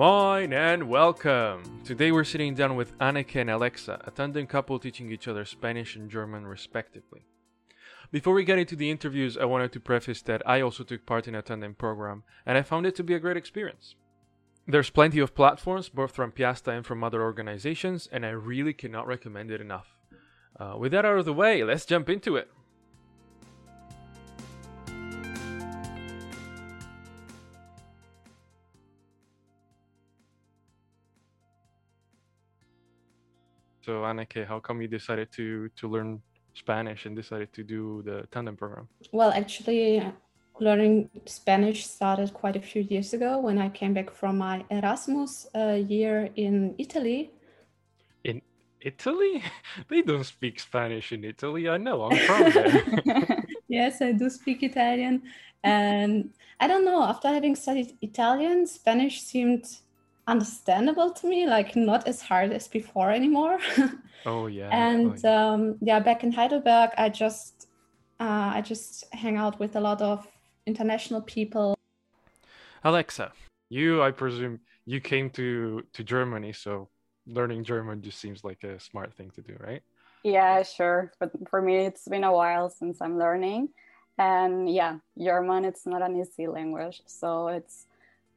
Moin and welcome! Today we're sitting down with Anneke and Alexa, a tandem couple teaching each other Spanish and German respectively. Before we get into the interviews, I wanted to preface that I also took part in a tandem program and I found it to be a great experience. There's plenty of platforms, both from Piasta and from other organizations, and I really cannot recommend it enough. Uh, with that out of the way, let's jump into it. So Anneke, how come you decided to to learn Spanish and decided to do the tandem program? Well, actually, learning Spanish started quite a few years ago when I came back from my Erasmus uh, year in Italy. In Italy? They don't speak Spanish in Italy. I know. I'm from there. yes, I do speak Italian. And I don't know, after having studied Italian, Spanish seemed understandable to me, like not as hard as before anymore. oh yeah. and oh, yeah. Um, yeah, back in Heidelberg, I just uh, I just hang out with a lot of international people. Alexa, you I presume you came to to Germany, so learning German just seems like a smart thing to do, right? Yeah, sure. But for me, it's been a while since I'm learning. And yeah, German, it's not an easy language. So it's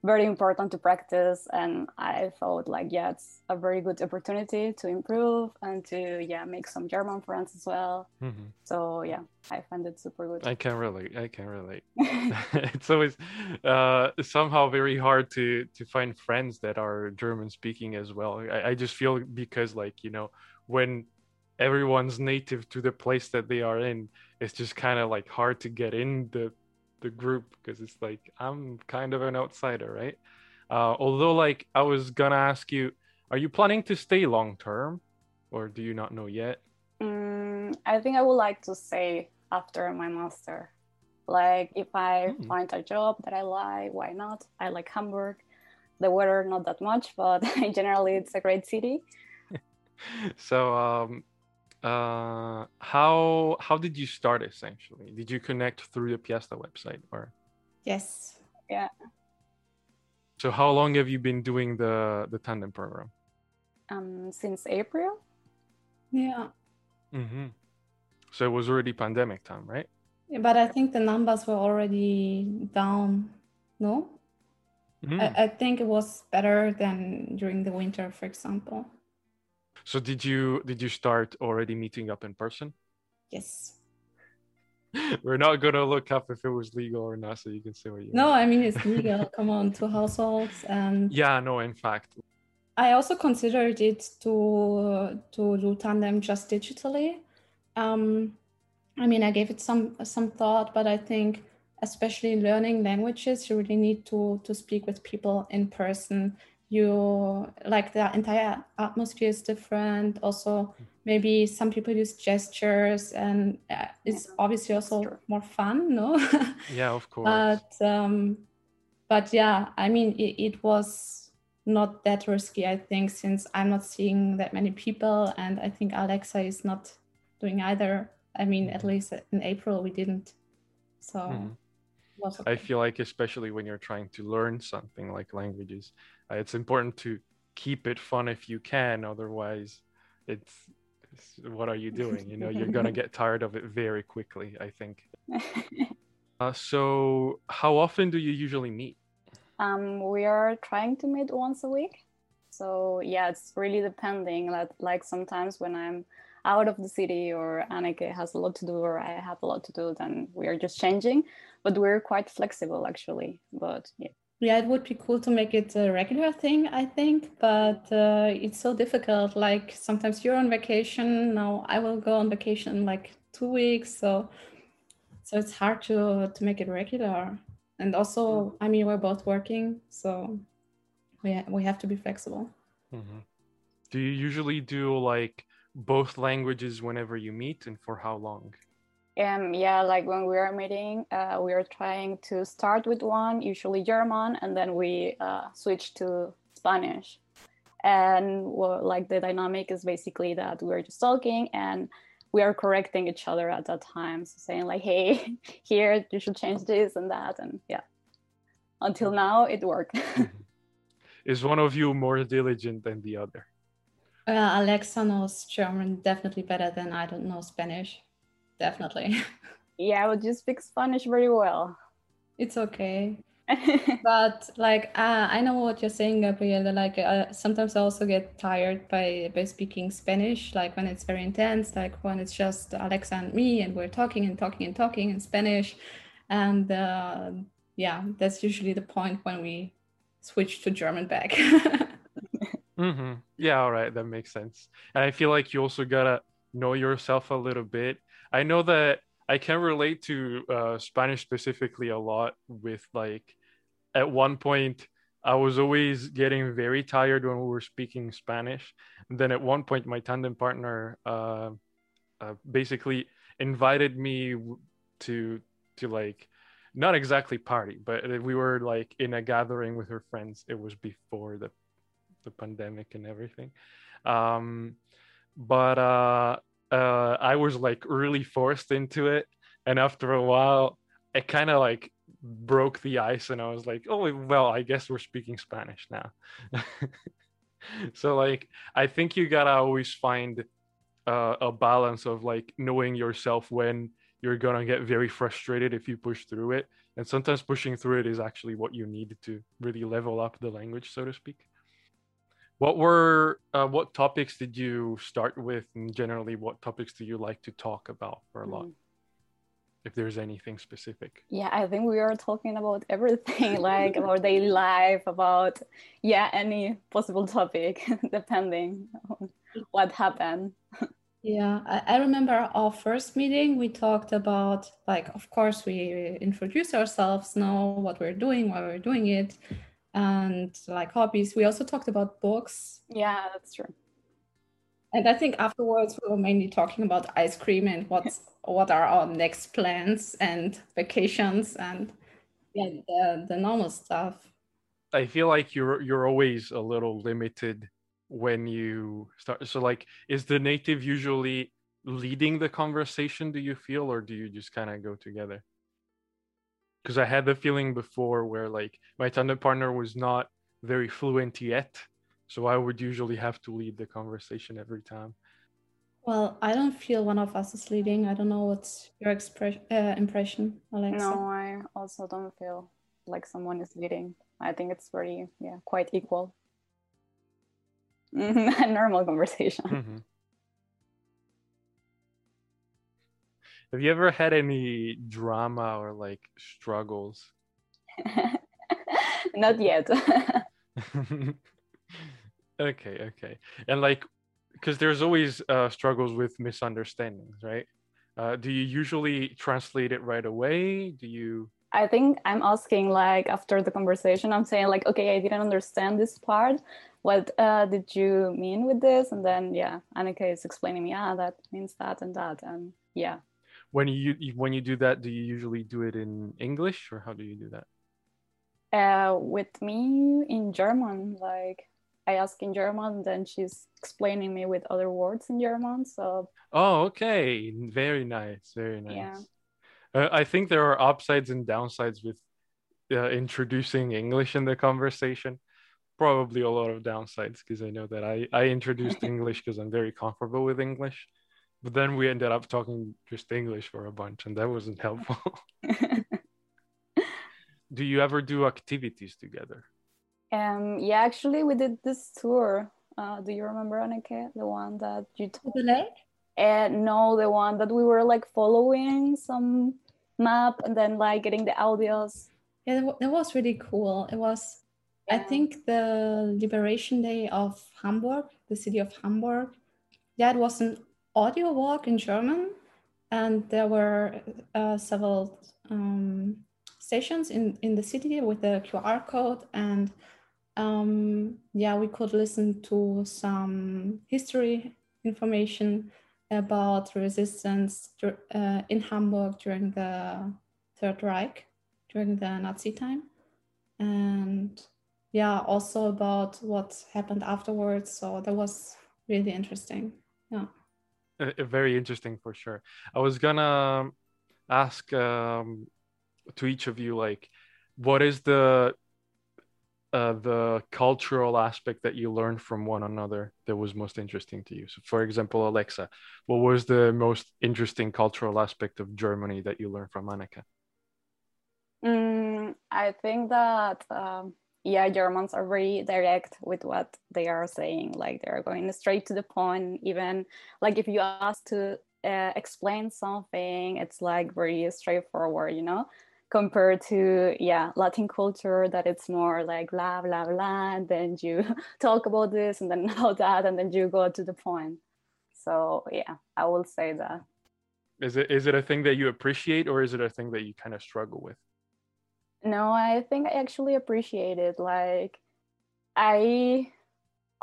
very important to practice and i thought like yeah it's a very good opportunity to improve and to yeah make some german friends as well. Mm-hmm. so yeah i find it super good. I can relate i can relate. It's always uh, somehow very hard to to find friends that are german speaking as well. I, I just feel because like you know when everyone's native to the place that they are in it's just kind of like hard to get in the the group because it's like I'm kind of an outsider, right? Uh, although, like, I was gonna ask you, are you planning to stay long term, or do you not know yet? Mm, I think I would like to stay after my master. Like, if I mm. find a job that I like, why not? I like Hamburg. The weather not that much, but generally it's a great city. so, um, uh, how how did you start essentially? Did you connect through the Piasta website or? Yes. Yeah. So how long have you been doing the the tandem program? Um, since April. Yeah. Mm-hmm. So it was already pandemic time, right? Yeah, but I think the numbers were already down. No. Mm. I, I think it was better than during the winter, for example. So did you did you start already meeting up in person? Yes. We're not gonna look up if it was legal or not, so you can say what you. No, I mean it's legal. Come on, two households and. Yeah, no. In fact. I also considered it to to do tandem just digitally. Um, I mean, I gave it some some thought, but I think especially learning languages, you really need to to speak with people in person you like the entire atmosphere is different. Also maybe some people use gestures and uh, it's obviously also more fun no? Yeah of course. But um but yeah i mean it, it was not that risky i think since i'm not seeing that many people and i think alexa is not doing either. I mean at mm-hmm. least in april we didn't. So mm-hmm. Okay. I feel like, especially when you're trying to learn something like languages, uh, it's important to keep it fun if you can. Otherwise, it's, it's what are you doing? You know, you're gonna get tired of it very quickly. I think. uh, so, how often do you usually meet? Um, we are trying to meet once a week. So yeah, it's really depending. Like, like sometimes when I'm out of the city or Anneke has a lot to do or I have a lot to do, then we are just changing. But we're quite flexible actually. But yeah. Yeah, it would be cool to make it a regular thing, I think, but uh, it's so difficult. Like sometimes you're on vacation, now I will go on vacation in like two weeks, so so it's hard to to make it regular. And also, I mean, we're both working, so we ha- we have to be flexible. Mm-hmm. Do you usually do like both languages whenever you meet, and for how long? Um, yeah, like when we are meeting, uh, we are trying to start with one, usually German, and then we uh, switch to Spanish. And well, like the dynamic is basically that we're just talking and we are correcting each other at that time, so saying like, "Hey, here you should change this and that," and yeah. Until now, it worked. is one of you more diligent than the other? Uh, Alexa knows German definitely better than I don't know Spanish. Definitely. Yeah, but you speak Spanish very well. It's okay. but like uh, I know what you're saying, Gabriela. Like uh, sometimes I also get tired by by speaking Spanish. Like when it's very intense, like when it's just Alexa and me, and we're talking and talking and talking in Spanish, and uh, yeah, that's usually the point when we switch to German back. mm-hmm. Yeah, all right, that makes sense. And I feel like you also gotta know yourself a little bit. I know that I can relate to uh, Spanish specifically a lot. With like, at one point, I was always getting very tired when we were speaking Spanish. And then at one point, my tandem partner uh, uh, basically invited me to to like not exactly party, but we were like in a gathering with her friends. It was before the the pandemic and everything. Um, but uh, uh, I was like really forced into it, and after a while, it kind of like broke the ice, and I was like, oh well, I guess we're speaking Spanish now. so like, I think you gotta always find uh, a balance of like knowing yourself when you're gonna get very frustrated if you push through it, and sometimes pushing through it is actually what you need to really level up the language, so to speak what were uh, what topics did you start with and generally what topics do you like to talk about for a lot? Mm. if there's anything specific. Yeah i think we are talking about everything like about daily life about yeah any possible topic depending on what happened. Yeah I, I remember our first meeting we talked about like of course we introduce ourselves know what we're doing why we're doing it and like hobbies. We also talked about books. Yeah, that's true. And I think afterwards we were mainly talking about ice cream and what's what are our next plans and vacations and yeah, the, the normal stuff. I feel like you're you're always a little limited when you start. So like, is the native usually leading the conversation? Do you feel, or do you just kind of go together? Because I had the feeling before where like my tandem partner was not very fluent yet, so I would usually have to lead the conversation every time. Well, I don't feel one of us is leading. I don't know what's your expression uh, impression, Alexa. No, I also don't feel like someone is leading. I think it's very yeah quite equal. a normal conversation. Mm-hmm. Have you ever had any drama or like struggles? Not yet. okay, okay. And like, because there's always uh, struggles with misunderstandings, right? Uh, do you usually translate it right away? Do you? I think I'm asking like after the conversation, I'm saying like, okay, I didn't understand this part. What uh, did you mean with this? And then yeah, Annika is explaining me, ah, that means that and that, and yeah, when you when you do that do you usually do it in english or how do you do that? Uh, with me in german like i ask in german then she's explaining me with other words in german so. Oh okay. Very nice very nice. Yeah. Uh, i think there are upsides and downsides with uh, introducing english in the conversation. Probably a lot of downsides because i know that i i introduced english because i'm very comfortable with english but then we ended up talking just English for a bunch, and that wasn't helpful. do you ever do activities together? Um, yeah, actually, we did this tour. Uh, do you remember, Annika, the one that you told? The lake? Uh, no, the one that we were like following some map and then like getting the audios. Yeah, that was really cool. It was, yeah. I think, the Liberation Day of Hamburg, the city of Hamburg. Yeah, it was an audio walk in German, and there were uh, several um, stations in, in the city with the QR code. And um, yeah, we could listen to some history information about resistance uh, in Hamburg during the Third Reich, during the Nazi time. And yeah, also about what happened afterwards. So that was really interesting. Yeah very interesting for sure. I was gonna ask um, to each of you like, what is the uh, the cultural aspect that you learned from one another that was most interesting to you? So, for example, Alexa, what was the most interesting cultural aspect of Germany that you learned from Annika? Mm, I think that um, yeah, Germans are very direct with what they are saying. Like they're going straight to the point. Even like if you ask to uh, explain something, it's like very straightforward. You know compared to yeah latin culture that it's more like blah blah blah and then you talk about this and then all that and then you go to the point so yeah i will say that is it is it a thing that you appreciate or is it a thing that you kind of struggle with no i think i actually appreciate it like i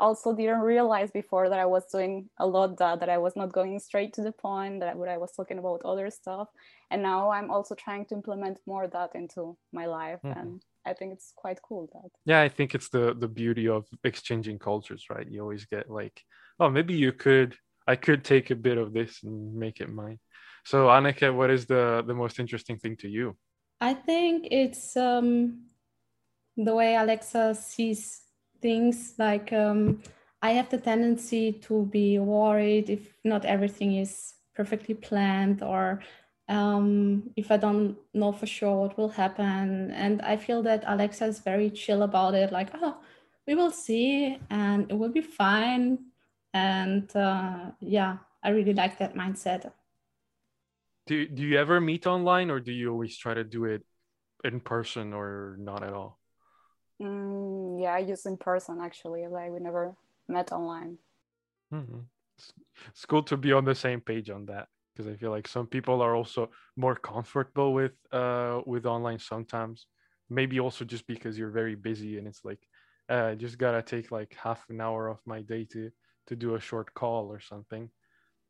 also didn't realize before that I was doing a lot that that I was not going straight to the point that I, I was talking about other stuff. And now I'm also trying to implement more that into my life mm-hmm. and I think it's quite cool that. Yeah I think it's the the beauty of exchanging cultures right? You always get like oh maybe you could I could take a bit of this and make it mine. So Annika what is the the most interesting thing to you I think it's um the way Alexa sees things like um, I have the tendency to be worried if not everything is perfectly planned or um, if I don't know for sure what will happen. And I feel that Alexa is very chill about it, like, oh, we will see and it will be fine. And uh, yeah, I really like that mindset. Do, do you ever meet online or do you always try to do it in person or not at all? Mm, yeah, I use in person actually. Like we never met online. Mm-hmm. It's, it's cool to be on the same page on that because I feel like some people are also more comfortable with uh with online sometimes. Maybe also just because you're very busy and it's like uh, I just gotta take like half an hour of my day to to do a short call or something.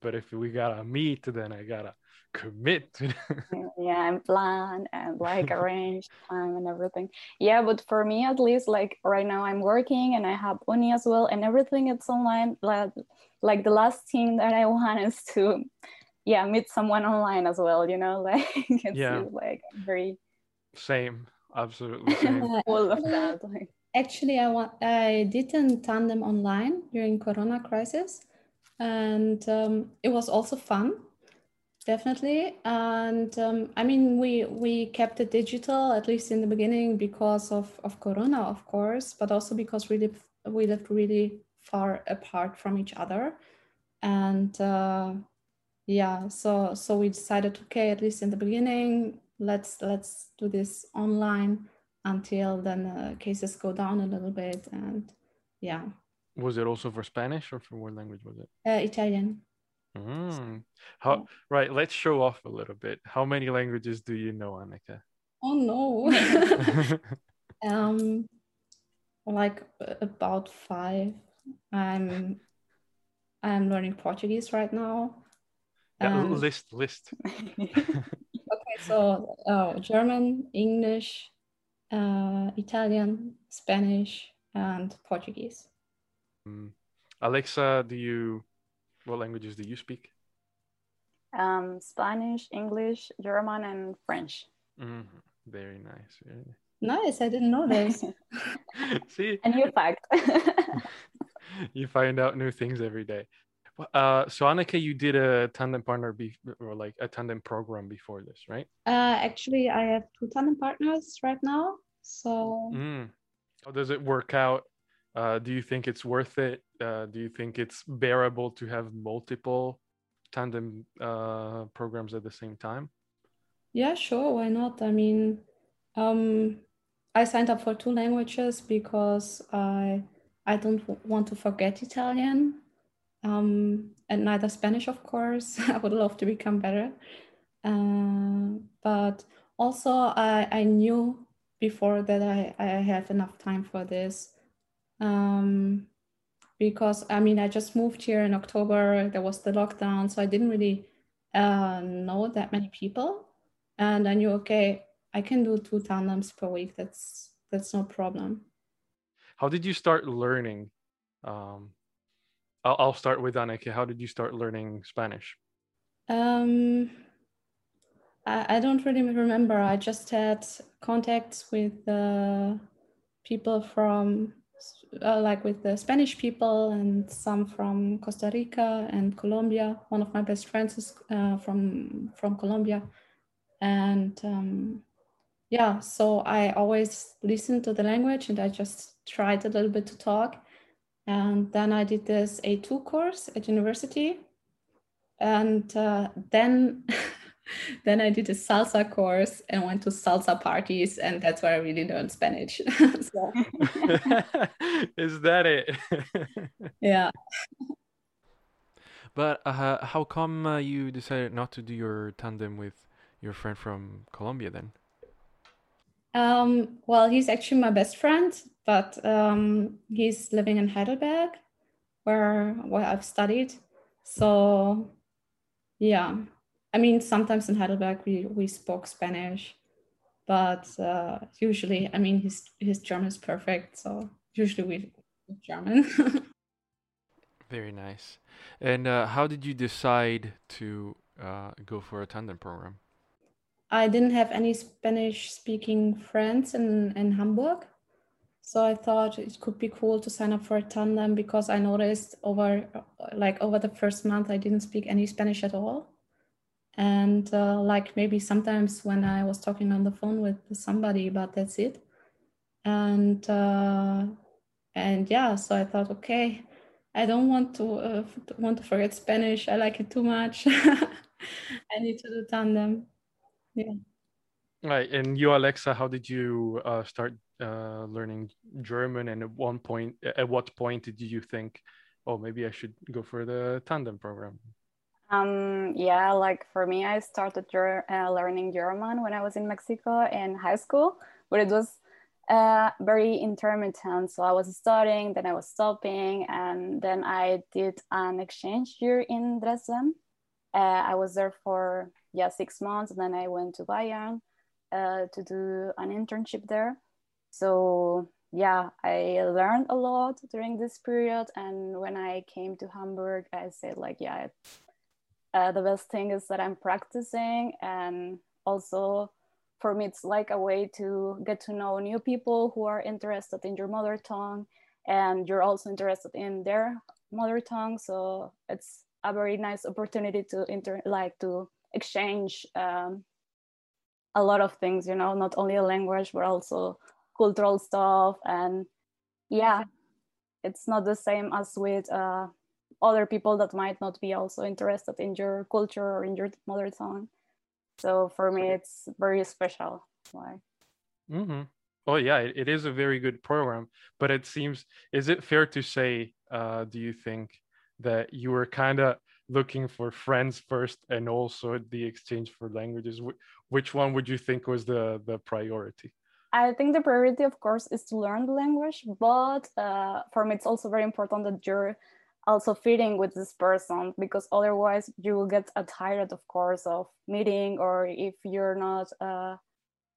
But if we gotta meet, then I gotta commit. yeah, and plan and like arrange time and everything. Yeah, but for me at least, like right now I'm working and I have uni as well, and everything it's online. Like, like the last thing that I want is to, yeah, meet someone online as well. You know, like it's yeah. like very same, absolutely same. All of that. Like. Actually, I want I did a tandem online during Corona crisis and um, it was also fun definitely. And um, i mean we we kept it digital at least in the beginning because of of corona of course but also because we lived we lived really far apart from each other. And uh, yeah so so we decided okay at least in the beginning let's let's do this online until then uh, cases go down a little bit and yeah was it also for Spanish or for what language was it? Uh, Italian. Mm. How right? Let's show off a little bit. How many languages do you know, Annika? Oh no. um, like about five. I'm I'm learning Portuguese right now. Um, list list. okay, so uh, German, English, uh, Italian, Spanish, and Portuguese. Um, Alexa, do you what languages do you speak? Um, Spanish, English, German, and French. Mm-hmm. Very nice. Very nice. I didn't know this. See, a new fact. you find out new things every day. Uh, so Annika, you did a tandem partner be- or like a tandem program before this, right? Uh, actually, I have two tandem partners right now. So, mm. how does it work out uh, do you think it's worth it? Uh, do you think it's bearable to have multiple tandem uh, programs at the same time? Yeah, sure. Why not? I mean, um, I signed up for two languages because I I don't want to forget Italian, um, and neither Spanish, of course. I would love to become better, uh, but also I I knew before that I I have enough time for this um, because I mean I just moved here in October. There was the lockdown, so I didn't really uh, know that many people, and I knew okay, I can do two tandems per week. That's that's no problem. How did you start learning? Um, I'll, I'll start with Annika. How did you start learning Spanish? Um, I, I don't really remember. I just had contacts with uh, people from uh, like with the Spanish people and some from Costa Rica and Colombia. One of my best friends is uh, from from Colombia, and um, yeah, so I always listen to the language and I just tried a little bit to talk. And then I did this A2 course at university, and uh, then. then I did a salsa course and went to salsa parties, and that's where I really learned Spanish. Is that it? yeah. But uh, how come uh, you decided not to do your tandem with your friend from Colombia then? Um, well, he's actually my best friend, but um, he's living in Heidelberg, where where I've studied. So, yeah, I mean, sometimes in Heidelberg we, we spoke Spanish, but uh, usually, I mean, his his German is perfect, so usually we German. Very nice. And uh, how did you decide to uh, go for a tandem program? I didn't have any Spanish speaking friends in, in Hamburg. So I thought it could be cool to sign up for a tandem because I noticed over like over the first month I didn't speak any Spanish at all and uh, like maybe sometimes when i was talking on the phone with somebody but that's it. And uh, and yeah so i thought okay i don't want to uh, want to forget spanish. I like it too much. I need to do tandem. Yeah. Right. And you alexa how did you uh, start uh, learning german? And at one point at what point did you think oh maybe i should go for the tandem program um, yeah, like for me, I started uh, learning German when I was in Mexico in high school, but it was uh, very intermittent. So I was studying, then I was stopping, and then I did an exchange year in Dresden. Uh, I was there for yeah six months, and then I went to Bayern uh, to do an internship there. So yeah, I learned a lot during this period, and when I came to Hamburg, I said like yeah uh, the best thing is that I'm practicing, and also for me, it's like a way to get to know new people who are interested in your mother tongue, and you're also interested in their mother tongue. So it's a very nice opportunity to inter like to exchange um, a lot of things. You know, not only a language but also cultural stuff, and yeah, it's not the same as with. Uh, other people that might not be also interested in your culture or in your mother tongue. So for me, it's very special. Why? Mm-hmm. Oh yeah, it, it is a very good program. But it seems, is it fair to say? Uh, do you think that you were kind of looking for friends first, and also the exchange for languages? Wh- which one would you think was the the priority? I think the priority, of course, is to learn the language, but uh, for me, it's also very important that you're also fitting with this person because otherwise you will get tired of course of meeting or if you're not uh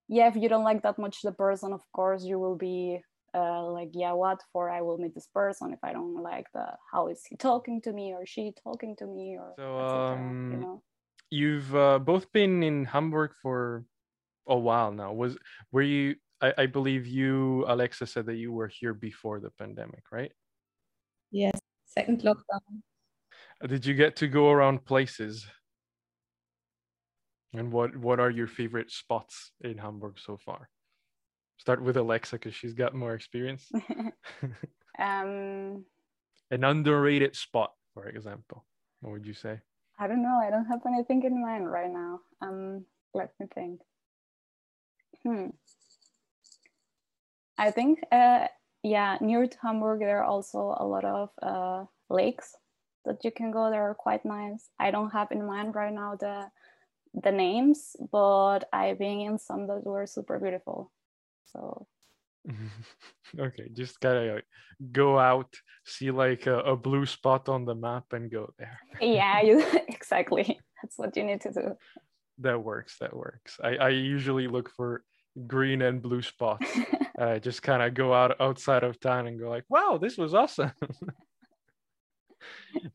yeah if you don't like that much the person of course you will be uh, like yeah what for? I will meet this person if i don't like the how is he talking to me or she talking to me or so um you know? you've uh, both been in hamburg for a while now. Was were you I, I believe you alexa said that you were here before the pandemic right? Yes second lockdown. Did you get to go around places? And what what are your favorite spots in Hamburg so far? Start with Alexa because she's got more experience. um, An underrated spot, for example. What would you say? I don't know. I don't have anything in mind right now. Um, let me think. Hmm. I think uh, yeah, near to Hamburg, there are also a lot of uh, lakes that you can go. They're quite nice. I don't have in mind right now the the names, but I've been in some that were super beautiful. So okay, just gotta go out, see like a, a, blue spot on the map, and go there. yeah, you, exactly. That's what you need to do. That works. That works. I, I usually look for green and blue spots. uh, just kind of go out outside of town and go like, wow, this was awesome.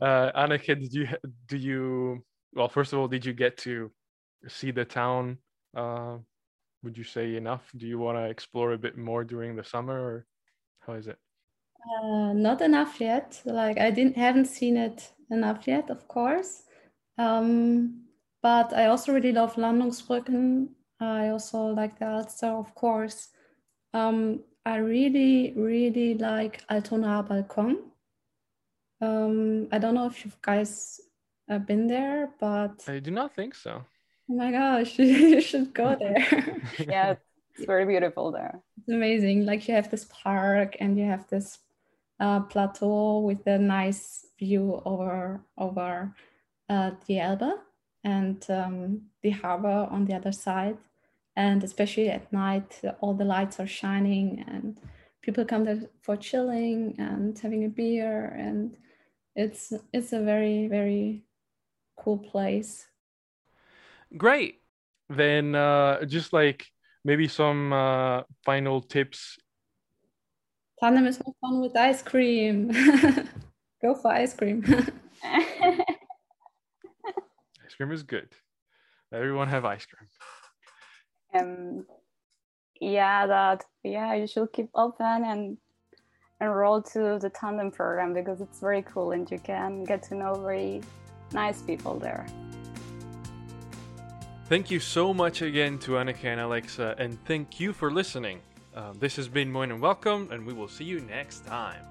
uh, Annika, did you do you well? First of all, did you get to see the town uh, would you say enough? Do you want to explore a bit more during the summer, or how is it? Uh, not enough yet. Like I didn't haven't seen it enough yet, of course. Um, but I also really love Landungsbrücken. I also like the Alster, of course. Um, I really, really like Altona Balkon. Um, I don't know if you guys have been there, but I do not think so. Oh my gosh, you should go there. yeah, it's very beautiful there. It's amazing. Like you have this park and you have this uh, plateau with a nice view over over uh, the Elbe and um, the harbor on the other side. And especially at night, all the lights are shining and people come there for chilling and having a beer. And it's it's a very very cool place. Great. Then uh, just like maybe some uh, final tips. Tandem is more fun with ice cream. Go for ice cream. ice cream is good. Everyone have ice cream. Um, yeah, that yeah, you should keep open and enroll to the tandem program because it's very cool and you can get to know very nice people there. Thank you so much again to Annika and Alexa, and thank you for listening. Uh, this has been Moin and Welcome, and we will see you next time.